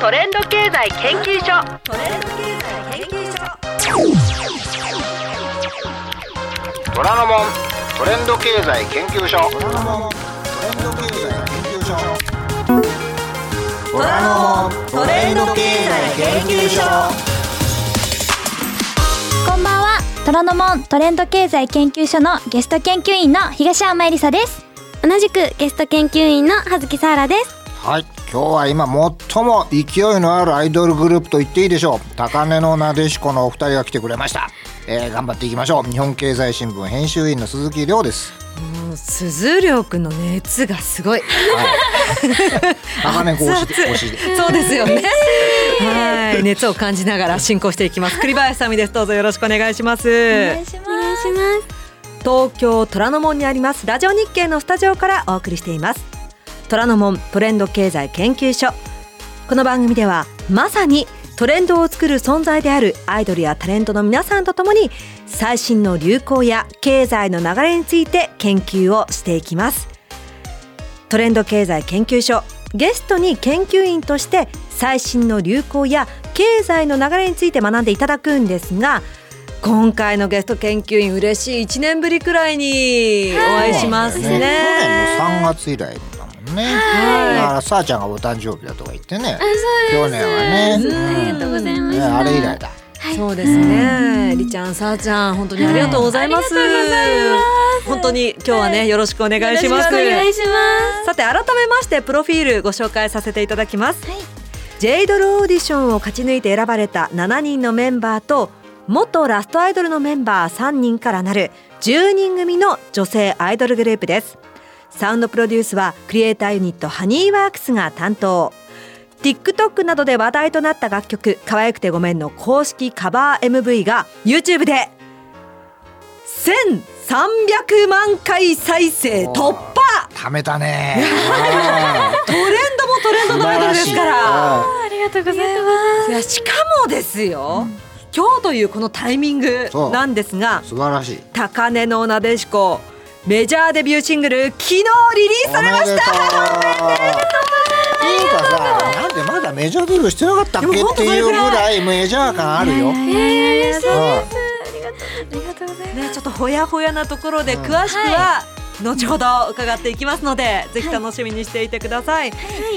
トレンド経済研究所。トレンド経済研究所虎ノ門トレンド経済研究所。虎ノ門トレンド経済研究所。虎ノ門トレンド経済研究所こんばんは。虎ノ門トレンド経済研究所のゲスト研究員の東山えりさです。同じくゲスト研究員の葉月さらです。はい今日は今最も勢いのあるアイドルグループと言っていいでしょう。高根のなでしこのお二人が来てくれました、えー、頑張っていきましょう。日本経済新聞編集員の鈴木亮です。もう鈴涼くんの熱がすごい。高根講師で熱々講師でそうですよねはい熱を感じながら進行していきます。栗林さみです。どうぞよろしくお願いします。お願いします。東京虎ノ門にありますラジオ日経のスタジオからお送りしています虎ノ門トレンド経済研究所。この番組ではまさにトレンドを作る存在であるアイドルやタレントの皆さんとともに最新の流行や経済の流れについて研究をしていきます。トレンド経済研究所ゲストに研究員として最新の流行や経済の流れについて学んでいただくんですが今回のゲスト研究員嬉しい1年ぶりくらいにお会いしますね。去年の3月以来だもんね、はい。だからさあちゃんがお誕生日だとか言ってね。あそうです。去年はね、ありがとうございます。ねあれ以来だ。そうですね、りちゃん、さあちゃん、本当にありがとうございます。本当に今日はね、よろしくお願いします。よろしくお願いしまさて改めましてプロフィールご紹介させていただきます、ジェイドルオーディションを勝ち抜いて選ばれた7人のメンバーと元ラストアイドルのメンバー3人からなる10人組の女性アイドルグループですサウンドプロデュースはクリエイターユニットハニーワークスが担当。TikTok などで話題となった楽曲「可愛くてごめん」の公式カバー MV が YouTube で1300万回再生突破。貯めたね。トレンドもトレンドのアイドルですから。あありがとうございます。いやしかもですよ、今日というこのタイミングなんですが素晴らしい。高根のなでしこメジャーデビューシングル昨日リリースされました。っていう。かさなんでまだメジャーデビューしてなかったっけっていうぐらいメジャー感あるよ。えー、嬉しいうんありがとうございます。ねちょっとほやほやなところで詳しくは後ほど伺っていきますので、ぜひ楽しみにしていてください、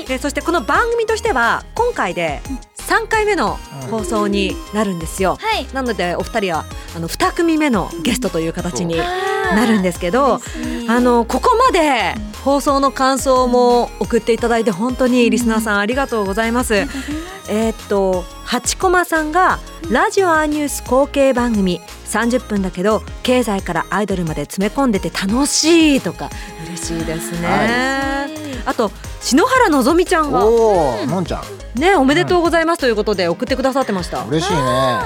えそしてこの番組としては今回で3回目の放送になるんですよ、はい。なのでお二人はあの2組目のゲストという形になるんですけどあのここまで放送の感想も送っていただいて本当にリスナーさんありがとうございます。えーっと八駒さんがラジオアーニュース後継番組30分だけど経済からアイドルまで詰め込んでて楽しいとか嬉しいですね。あと篠原のぞみちゃんが。おお、のんちゃん、ねおめでとうございますということで送ってくださってました。嬉しいね。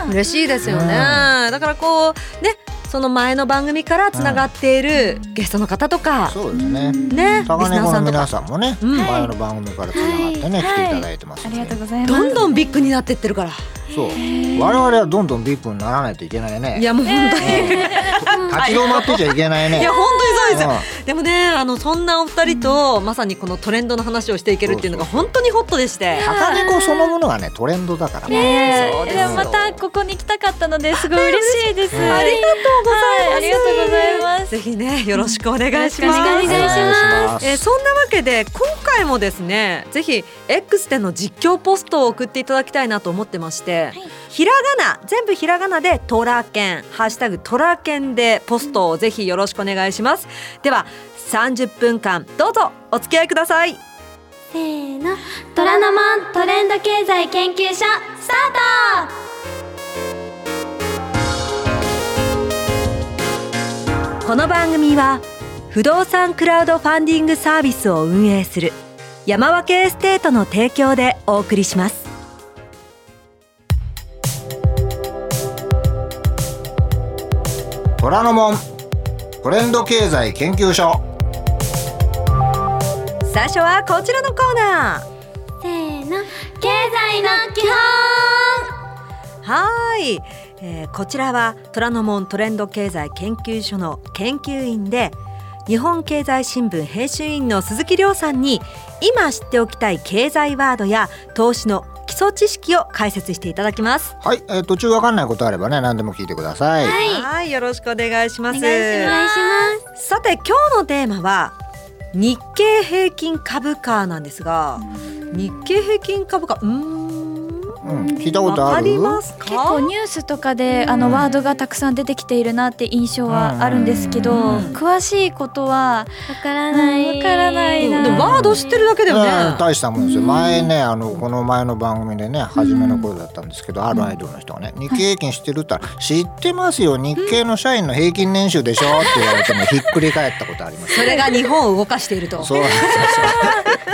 嬉しいですよね、だからこうねその前の番組からつながっているゲストの方とか、そうですね。ね。高根子のナーさんとか皆さんもね、うん。前の番組からつながってね、はい。来ていただいてますありがとうございます。どんどんビッグになってってるから。そう、我々はどんどんビッグにならないといけないね。いやもう本当に、立ち止まってちゃいけないね。いや本当にそうです。よ、うでもねあのそんなお二人とまさにこのトレンドの話をしていけるっていうのが本当にホットでして。高根子そのものがね、トレンドだから。ね。そうですよ。いやまたここに来たかったのですごい嬉しいです。うん。ありがとうございます、ありがとうございます。ぜひねよろしくお願いします。お願いします。えーそんなわけで今回もですねぜひ X での実況ポストを送っていただきたいなと思ってまして、ひらがな全部ひらがなでトラケン。ハッシュタグトラケンでポストをぜひよろしくお願いします。では30分間どうぞお付き合いください。せーの。虎ノ門トレンド経済研究所スターこの番組は不動産クラウドファンディングサービスを運営する山分けエステートの提供でお送りします。虎ノ門トレンド経済研究所。最初はこちらのコーナー。トせーの経済の基本。はーい、えーこちらは虎ノ門トレンド経済研究所の研究員で日本経済新聞編集員の鈴木亮さんに今知っておきたい経済ワードや投資の基礎知識を解説していただきます。はい、えー途中わかんないことあればね何でも聞いてください。はい。はいよろしくお願いします。お願い。しますさて今日のテーマは日経平均株価なんですが日経平均株価うん、聞いたことありますか？結構ニュースとかであのワードがたくさん出てきているなって印象はあるんですけど、うん。詳しいことはわからない。わからないな。でもワード知ってるだけでもね。うん大したもんですよ。前ねあのこの前の番組でね初めの頃だったんですけど、あるアイドルの人がね「日経平均知ってる?」って言ったら「知ってますよ。日経の社員の平均年収でしょ」って言われてもひっくり返ったことあります。それが日本を動かしていると。そう。なんで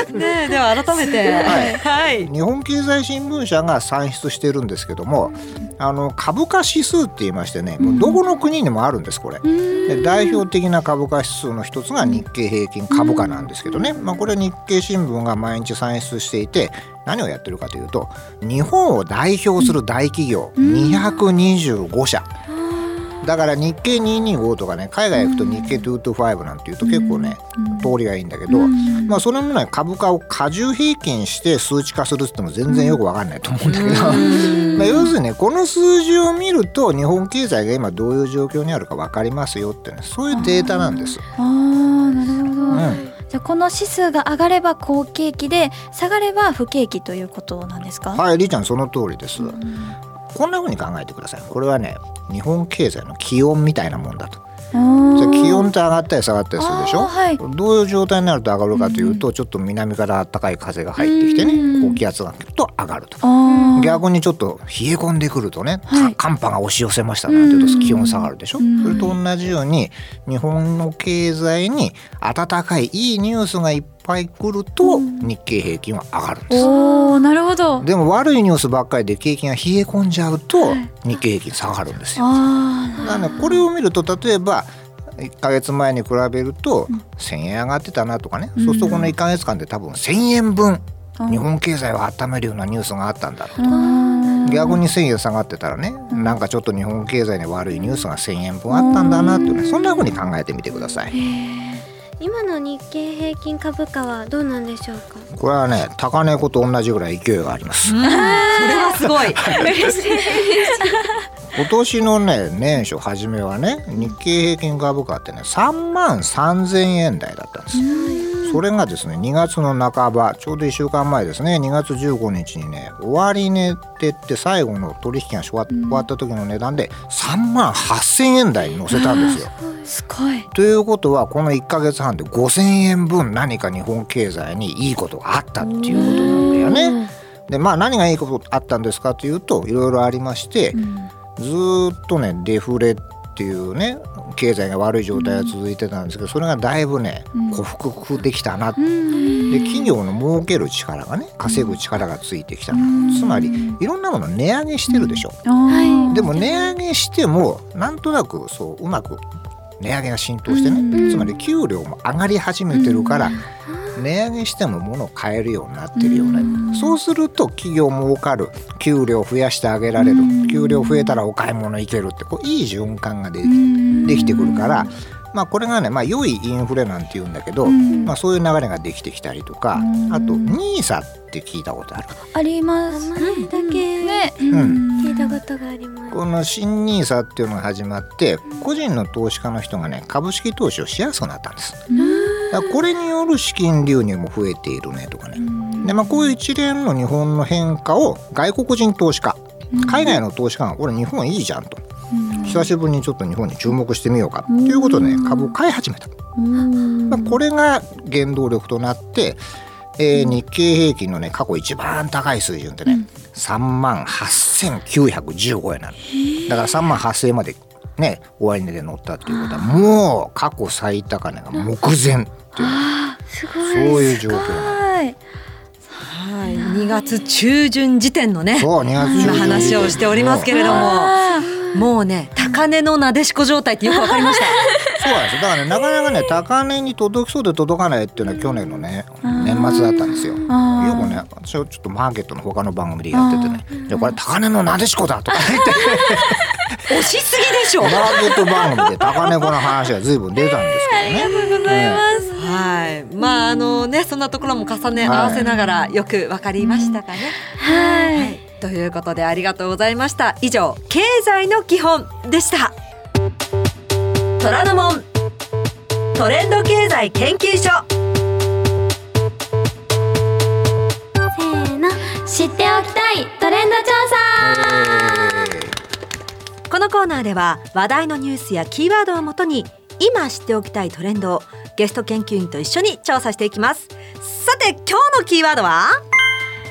すよねえでは改めて。はい。はい。日本経済新聞社が算出してるんですけどもあの株価指数って言いましてねもうどこの国にもあるんですこれ。で代表的な株価指数の一つが日経平均株価なんですけどね、まあ、これ日経新聞が毎日算出していて何をやってるかというと日本を代表する大企業225社。だから日経225とかね海外行くと日経225なんていうと結構ね通りがいいんだけど、まあそれのね株価を過重平均して数値化するって言っても全然よくわかんないと思うんだけど、まあ要するにねこの数字を見ると日本経済が今どういう状況にあるかわかりますよってねそういうデータなんです。あー。なるほど、うん。じゃあこの指数が上がれば好景気で下がれば不景気ということなんですか、はい、りーちゃんその通りです。こんな風に考えてください。これはね、日本経済の気温みたいなもんだと。気温って上がったり下がったりするでしょ？はいどういう状態になると上がるかというと、ちょっと南から暖かい風が入ってきてね、高気圧が来ると上がると。逆にちょっと冷え込んでくるとね、かはい寒波が押し寄せましたなんていうと気温下がるでしょ、うんそれと同じように日本の経済に暖かいいいニュースがいっぱい来ると日経平均は上がるんです。おーなるほど。でも悪いニュースばっかりで景気が冷え込んじゃうと日経平均下がるんですよ。あだからねこれを見ると例えば1ヶ月前に比べると1,000円上がってたなとかね、そうするとこの1ヶ月間で多分1,000円分日本経済を温めるようなニュースがあったんだろうと。逆に1,000円下がってたらねなんかちょっと日本経済に悪いニュースが1,000円分あったんだなっていうねそんな風に考えてみてください。今の日経平均株価はどうなんでしょうか？これはね高値と同じぐらい勢いがあります。それはすごい。今年のね年初初めはね日経平均株価ってね3万3,000円台だったんです。それがですね2月の半ばちょうど1週間前ですね2月15日にね終値ってって最後の取引が終わった時の値段で3万8,000円台に乗せたんですよ。すごい。ということはこの1ヶ月半で5,000円分何か日本経済にいいことがあったっていうことなんだよね。でまあ何がいいことあったんですかというといろいろありまして、ずーっとねデフレっていうね経済が悪い状態が続いてたんですけどそれがだいぶね克服できたな、で企業の儲ける力がね稼ぐ力がついてきた。な、つまりいろんなもの値上げしてるでしょ。はい。でも値上げしてもなんとなくそううまく値上げが浸透してね、つまり給料も上がり始めてるから、値上げしても物を買えるようになってるよね、そうすると企業も儲かる。給料増やしてあげられる、給料増えたらお買い物行けるって。こういい循環がでできてくるから、まあ、これがね、まあ、良いインフレなんて言うんだけど、まあ、そういう流れができてきたりとか、あと NISA って聞いたことある？あります。名前だけね。うん。聞いたことがあります。この新 NISA っていうのが始まって個人の投資家の人がね株式投資をしやすくなったんです。だからこれによる資金流入も増えているねとかね。でまあこういう一連の日本の変化を外国人投資家海外の投資家がこれ日本いいじゃんと。久しぶりにちょっと日本に注目してみようかということで、ね、株を買い始めた。まあ、これが原動力となって、えー日経平均のね過去一番高い水準ってね、3万8915円なのだ。から3万8000円までね終値で乗ったっていうことはもう過去最高値が目前っていう。すごいそういう状況なの。はい。はい。2月中旬時点のねそう2月中今旬話をしておりますけれどももうね高値のなでしこ状態ってよくわかりました。そうなんですよ。だからねなかなかね高値に届きそうで届かないっていうのは去年のね年末だったんですよ。よくね私はちょっとマーケットの他の番組でやっててね「じゃこれ高値のなでしこだ」とか言って。押しすぎでしょ。マーケット番組で高値子の話が随分出たんですけどね。ありがとうございます。はい、まああのねそんなところも重ね合わせながらよくわかりましたかね。はい、ということでありがとうございました。以上経済の基本でした。虎ノ門トレンド経済研究所。せーの知っておきたいトレンド調査このコーナーでは話題のニュースやキーワードをもとに今知っておきたいトレンドをゲスト研究員と一緒に調査していきます。さて今日のキーワードは？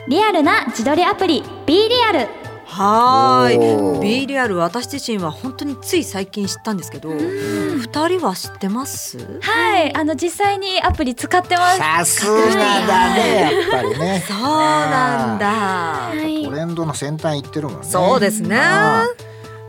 リアルな自撮りアプリ B リアル。はい。B リアル私自身は本当につい最近知ったんですけど二人は知ってます？はい。あの実際にアプリ使ってます。さすがだねやっぱりね。そうなんだ。はい。トレンドの先端行ってるもんね。そうですね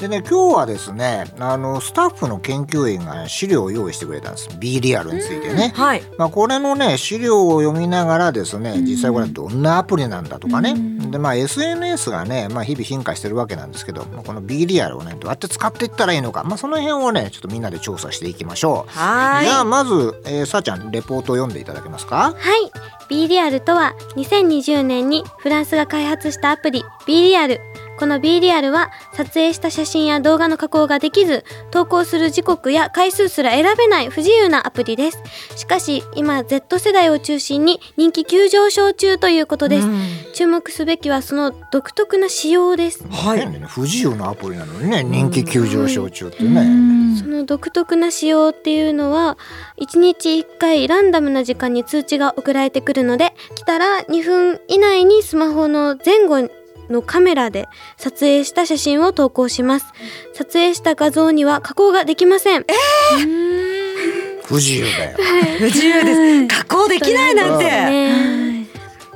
でね今日はですねあのスタッフの研究員が資料を用意してくれたんです。B リアルについてね、はい。まあ、これのね資料を読みながらですね実際これどんなアプリなんだとかね、でまあ SNS がね、まあ、日々進化してるわけなんですけどまあこの B リアルをねどうやって使っていったらいいのか、まあ、その辺をねちょっとみんなで調査していきましょう。はじゃあまず、えー、さあちゃんレポートを読んでいただけますか？はい。B リアルとは2020年にフランスが開発したアプリ B リアルこの B リアルは撮影した写真や動画の加工ができず投稿する時刻や回数すら選べない不自由なアプリです。しかし今 Z 世代を中心に人気急上昇中ということです、うん。注目すべきはその独特な仕様です。はい。ね不自由なアプリなのにね人気急上昇中ってね。その独特な仕様っていうのは1日1回ランダムな時間に通知が送られてくるので来たら2分以内にスマホの前後のカメラで撮影した写真を投稿します。撮影した画像には加工ができません。不自由だよ。不自由です。加工できないなんて。ね。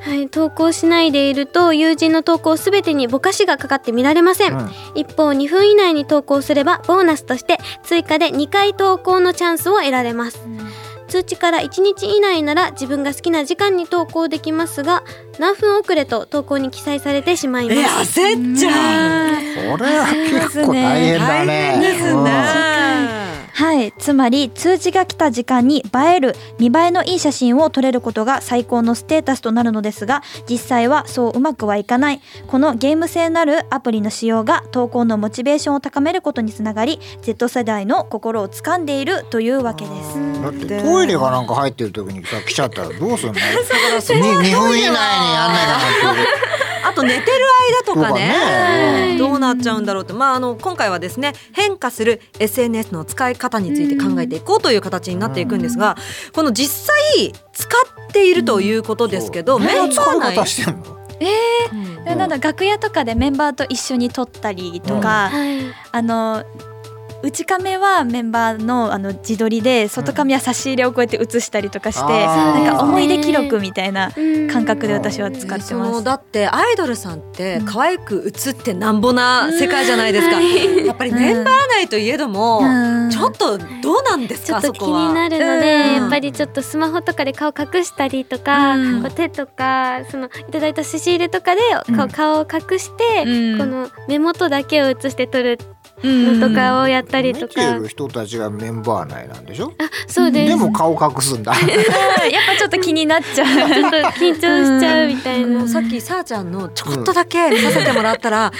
はい、投稿しないでいると友人の投稿すべてにぼかしがかかって見られません、うん。一方2分以内に投稿すればボーナスとして追加で2回投稿のチャンスを得られます、通知から1日以内なら自分が好きな時間に投稿できますが何分遅れと投稿に記載されてしまいえます。焦っちゃう。これは結構大変だ大ね。変ですうん。ねはいつまり通知が来た時間に映える見栄えのいい写真を撮れることが最高のステータスとなるのですが実際はそううまくはいかない。このゲーム性なるアプリの使用が投稿のモチベーションを高めることにつながり Z 世代の心を掴んでいるというわけです。だってトイレがなんか入ってる時にさ来ちゃったらどうすんの？に二分以内にやんないかなって。あと寝てる間とかね。ね。どうなっちゃうんだろうって、まあ、あの今回はですね変化する SNS の使い方について考えていこうという形になっていくんですが、この実際使っているということですけど、メンバー内方してんの？うん。でなんだ楽屋とかでメンバーと一緒に撮ったりとか、はいあの内カメはメンバーのあの自撮りで外カメは差し入れをこうやって写したりとかして、あー。なんか思い出記録みたいなうん感覚で私は使ってそます。のだってアイドルさんって可愛く映ってなんぼな世界じゃないですか、やっぱりメンバー内といえども、うん。ちょっとどうなんですちょっと気かそこは。になるのうん。で、やっぱりちょっとスマホとかで顔隠したりとか、うん。こう手とかそのいただいた差し入れとかでこう顔を隠して、うん。この目元だけを写して撮るうんのとかをやったり見とか、てる人たちがメンバー内なんでしょ？そうです。でも顔隠すんだ。う んやっぱちょっと気になっちゃう。ちょっと緊張しちゃうみたいな、さっきさあちゃんのちょこっとだけ見させてもらったら、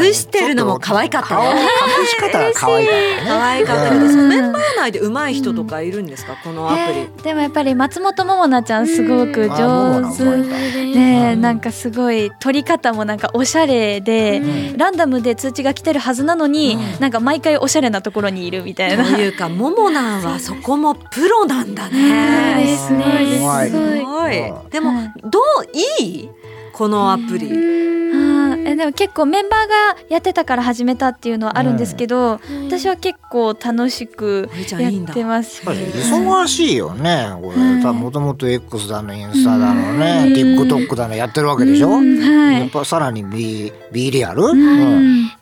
隠してるのも可愛かった隠し方が可愛かったね。可愛かったメンバー内で上手い人とかいるんですか？このアプリ、えーでもやっぱり松本桃奈ちゃんすごく上手でなんかすごい撮り方もなんかおしゃれで、うん。ランダムで通知が来てるはずなのに、うん。なんか毎回おしゃれなところにいるみたいな。というかももなんは そこもプロなんだね。ですごい。すごい。うん。でもはい。どういい？このアプリ。あーえでも結構メンバーがやってたから始めたっていうのはあるんですけど、私は結構楽しくやいいんだ。ってます。やっぱり忙しいよね。これもともと X だのインスタだのうね、ん。TikTok だのやってるわけでしょ？うんはい。やっぱさらに B B リアル？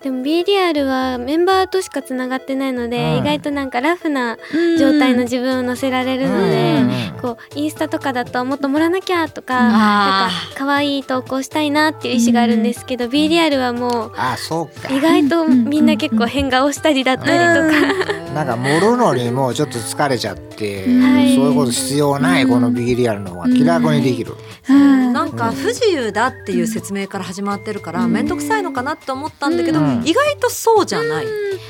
でも B リアルはメンバーとしかつながってないので、うん。意外となんかラフな状態の自分を載せられるので、うん。こうインスタとかだともっと盛らなきゃとか、なんか可愛い投稿したいなっていう意思があるんですけど、B リアルはもうあ、そうか。意外とみんな結構変顔したりだったりとか、なんか盛るのにもうちょっと疲れちゃって、はい。そういうこと必要ないこのビリアルの方が気楽にできる。うんなんか不自由だっていう説明から始まってるから面倒くさいのかなって思ったんだけど、うん。意外とそうじゃない。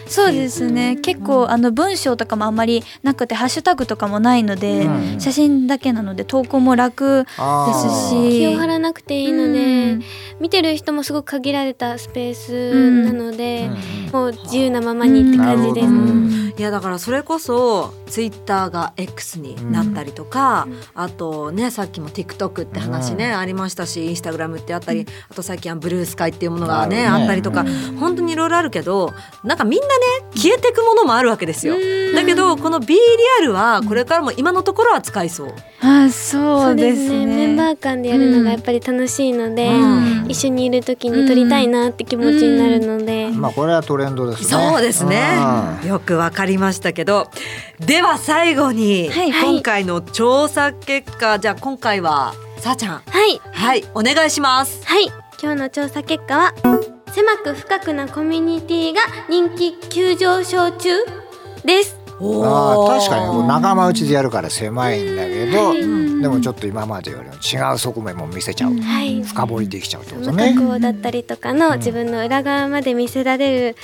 そうですね。結構あの文章とかもあんまりなくてハッシュタグとかもないので、うん。写真だけなので投稿も楽ですし。気を張らなくていいので、うん。見てる人もすごく限られたスペースなので、うん。もう自由なままにって感じです。いやだからそれこそツイッターが X になったりとか、あとねさっきも TikTok って話ね、ありましたしインスタグラムってあったりあと最近はブルースカイっていうものがねね。あったりとか、本当にいろいろあるけどなんかみんなね消えてくものもあるわけですよ。だけどこの B リアルはこれからも今のところは使いそう。あそうですね。メンバー間でやるのがやっぱり楽しいので、うん。一緒にいる時に撮りたいなって気持ちになるので、まあこれはトレンドですね。そうですね。うん。よくわかりましたけど、では最後に、はい。今回の調査結果、じゃあ今回はさあちゃん、はい。はい。お願いします。はい。今日の調査結果は狭く深くなコミュニティが人気急上昇中です。おあ確かにこう仲間内でやるから狭いんだけど、はい。でもちょっと今までよりも違う側面も見せちゃう、はい。深掘りできちゃうってこと無ねだったりとかの自分の裏側まで見せられる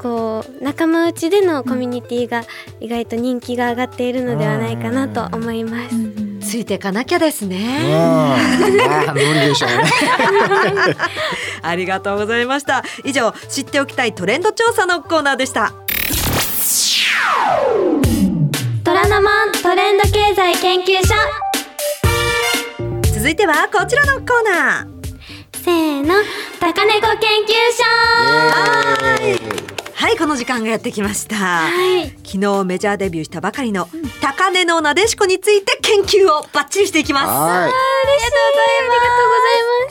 こう仲間内でのコミュニティが意外と人気が上がっているのではないかなと思います。ついていかなきゃですうん、ね。まあ無理でしょうね。ありがとうございました。以上知っておきたいトレンド調査のコーナーでした。虎ノ門トレンド経済研究所続いてはこちらのコーナー。せーの高猫研究所はいこの時間がやってきました。はい昨日メジャーデビューしたばかりの高根のなでしこについて研究をバッチリしていきます。はい。ありがとう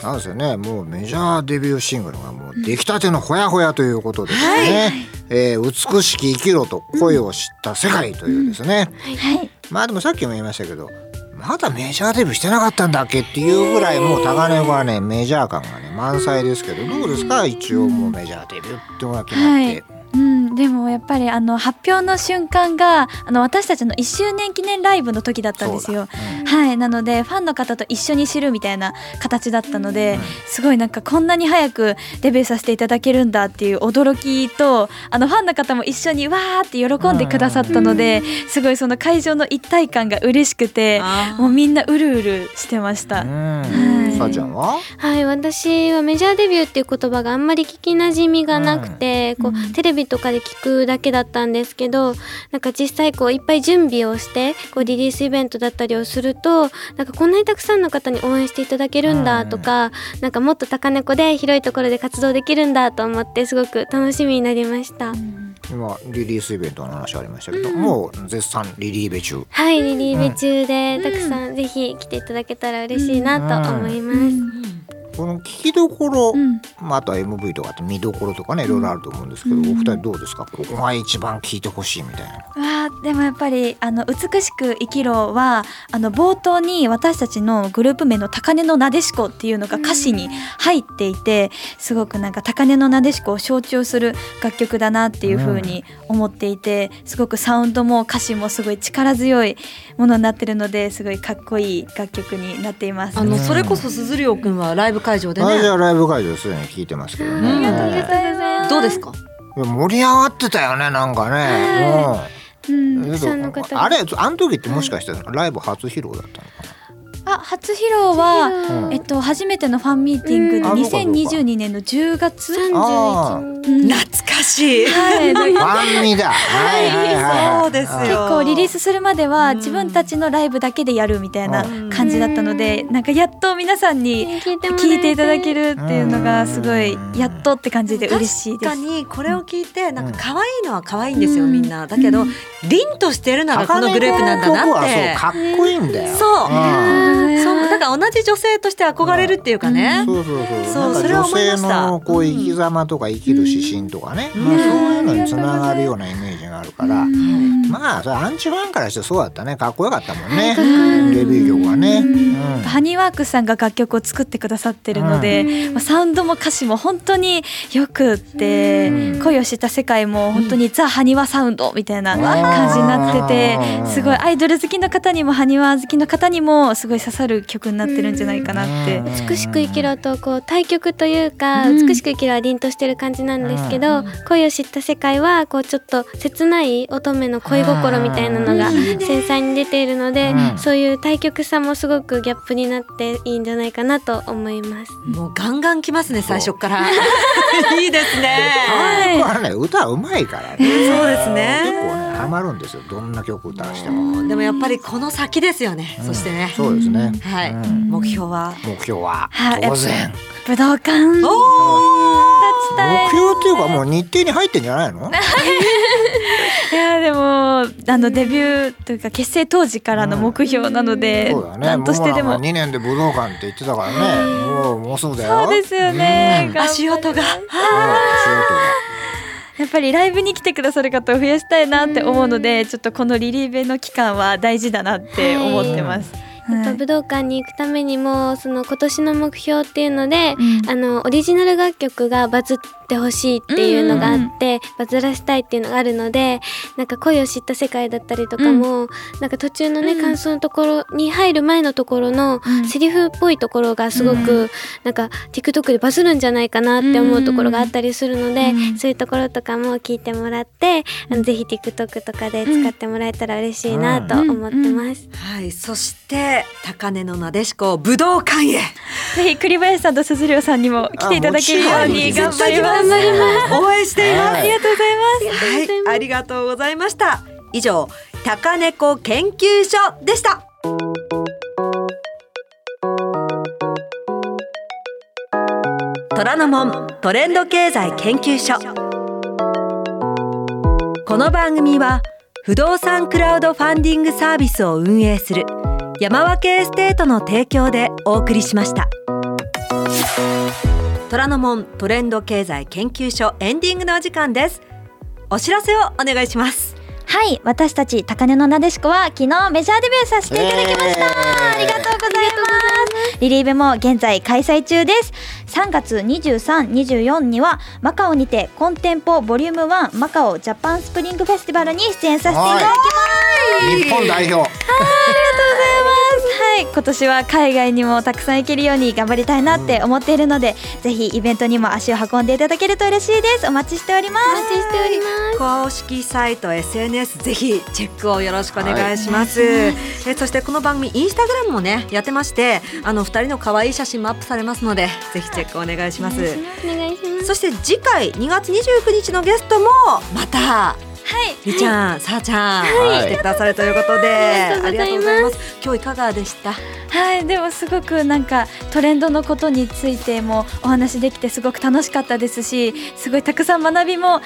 ございますなんですよね。もうメジャーデビューシングルがもう出来たてのほやほやということですね。えー美しき生きろと恋を知った世界というですね。はいまあでもさっきも言いましたけど。まだメジャーデビューしてなかったんだっけっていうぐらいもう高根はねメジャー感がね満載ですけどどうですか？一応もうメジャーデビューっていうのが決まって、うん、でもやっぱりあの発表の瞬間があの私たちの1周年記念ライブの時だったんですよ。そうだ。はいなのでファンの方と一緒に知るみたいな形だったので、すごいなんかこんなに早くデビューさせていただけるんだっていう驚きとあのファンの方も一緒にわーって喜んでくださったので、すごいその会場の一体感が嬉しくてもうみんなうるうるしてました。さあちゃんは？はい私はメジャーデビューっていう言葉があんまり聞きなじみがなくて、こうテレビとかで聞くだけだったんですけどなんか実際こういっぱい準備をしてこうリリースイベントだったりをするとなんかこんなにたくさんの方に応援していただけるんだとか、なんかもっと高猫で広いところで活動できるんだと思ってすごく楽しみになりました。今リリースイベントの話ありましたけど、もう絶賛リリーベ中。はいリリーベ中でたくさんぜひ来ていただけたら嬉しいなと思います。この聞きどころ、うん。まあ、あとは MV とかって見どころとかねいろいろあると思うんですけど、お二人どうですか？ここが一番聞いてほしいみたいな。わあでもやっぱりあの美しく生きろはあの冒頭に私たちのグループ名の高根のなでしこっていうのが歌詞に入っていてすごくなんか高根のなでしこを象徴する楽曲だなっていう風に思っていてすごくサウンドも歌詞もすごい力強いものになってるのですごいかっこいい楽曲になっています。あのそれこそ鈴涼くんはライブ会場でね。ゃあライブ会場すでに聞いてますけどね。どうですか？いや盛り上がってたよねなんかね。うん。うん。たくさんの方が。あれあの時ってもしかしてライブ初披露だったのかあ初披露は、うん。えっと初めてのファンミーティングでうん。あそうかそうか。2022年の10月。あ31うん。懐かしい。はい。ファンミだ。はいはいはい。そうですよ。結構リリースするまではうん。自分たちのライブだけでやるみたいなうん感じだったのでなんかやっと皆さんに聞いていただけるるっていうのがすごいうん。やっとって感じで嬉しいで確すかにこれを聞いてなんか可愛いのは可愛いんですよみんな。だけど凛としてるのがこのグループなんだなって。かっこいいんだよ。そう。うん。そう。だから同じ女性として憧れるっていうかね、そうそうそう。そうなんかそれは思いま女性したのこう生き様とか生きる指針とかね、まあそういうのにつながるようなイメージがあるから、まあそれアンチファンからしてそうだったね。かっこよかったもんね。デビュー曲はね。うん。ハニーワークスさんが楽曲を作ってくださってるので、まあサウンドも歌詞も本当によくって、うん。恋を知った世界も本当にザ・ハニワサウンドみたいな感じになってて、うんすごいアイドル好きの方にもハニワ好きの方にもすごい刺さる曲になってるんじゃないかなって。うん。美しく生きろとこう対極というか、うん。美しく生きろは凛としてる感じなんですけど、恋を知った世界はこうちょっと切ない乙女の恋心みたいなのが繊細に出ているので、うん。そういう対極さもすごくギャップになっていいんじゃないかなと思います。もうガンガンきますね最初から。いいですね。僕はね歌うまいからね。そうですね。結構ねハマるんですよ。どんな曲歌わしても。でもやっぱりこの先ですよね、そして。ねそうですね。はい、うん。目標は。目標ははい。当然。武道館。おー目標っていうかもう日程に入ってんじゃないの？いやでもあのデビューというか結成当時からの目標なので、そうだね。なんとしてでももう2年で武道館って言ってたからね。もうもうすぐだよ。そうですよね、うん頑張り足音がうんやっぱりライブに来てくださる方を増やしたいなって思うのでちょっとこのリリーベの期間は大事だなって思ってます。やっぱはい武道館に行くためにもその今年の目標っていうので、うん。あのオリジナル楽曲がバズってほしいっていうのがあって、バズらせたいっていうのがあるのでなんか恋を知った世界だったりとかも、なんか途中のね、うん。感想のところに入る前のところのうん。セリフっぽいところがすごく、なんか TikTok でバズるんじゃないかなって思うところがあったりするので、うん。そういうところとかも聞いてもらって、あのぜひ TikTok とかで使ってもらえたら嬉しいなと思ってます。はい。そして高根のなでしこ武道館へ。ぜひ栗林さんと鈴涼さんにも来ていただけるように頑張ります。頑張ります応援しています、はいありがとうございます。はい、ありがとうございました。以上、高猫研究所でした。虎ノ門トレンド経済研究所。この番組は不動産クラウドファンディングサービスを運営する山分けエステートの提供でお送りしました。虎ノ門トレンド経済研究所エンディングのお時間です。お知らせをお願いします。はい、私たち高嶺のなでしこは昨日メジャーデビューさせていただきました。えーありがとうございます。リリーベも現在開催中です。3月23、24にはマカオにてコンテンポボリューム1マカオジャパンスプリングフェスティバルに出演させていただきます。日本代表。はい、今年は海外にもたくさん行けるように頑張りたいなって思っているので、ぜひイベントにも足を運んでいただけると嬉しいです。お待ちしております。お待ちしております。公式サイト SNS ぜひチェックをよろしくお願いします、えそしてこの番組インスタグラムもねやってましてあの二人の可愛い写真もアップされますのでぜひチェックお願いしますお願いします。そして次回2月29日のゲストもまたはい。りちゃん、さあちゃん、はい来てくださるということで、ありがとうございますす。今日いかがでした？はいでもすごくなんかトレンドのことについてもお話できてすごく楽しかったですしすごいたくさん学びもあっ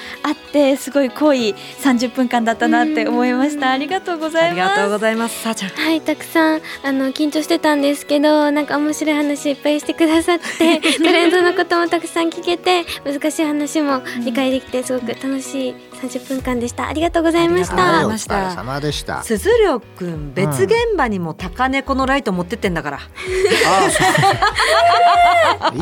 てすごい濃い30分間だったなって思いましたありがとうござありいますがとうございます。さあちゃん。はい、たくさんあの緊張してたんですけど、なんか面白い話いっぱいしてくださって、トレンドのこともたくさん聞けて、難しい話も理解できて、すごく楽しい30分間でした。ありがとうございましありがとうございた。おました疲れ様でした。鈴涼くん別現場にも高猫のライト持ってってんだから。あそ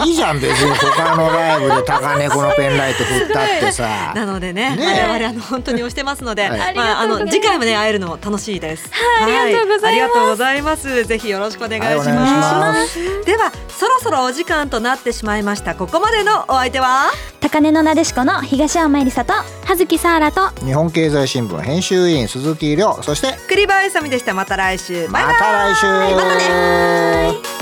ういいじゃん別に他のライブで高猫のペンライト振ったってさ。なのでね、ね我々あの本当に推してますので、はいまああの次回もね会えるの楽しいです。はいありがとうございますありがとうございます。ぜひよろしくお願いします。ではそろそろお時間となってしまいました。ここまでのお相手は？高根のなでしこの東山えりさと葉月サーラと日本経済新聞編集員鈴木亮そして栗林さみでした。また来週。バイバイ。また来週。またね Bye.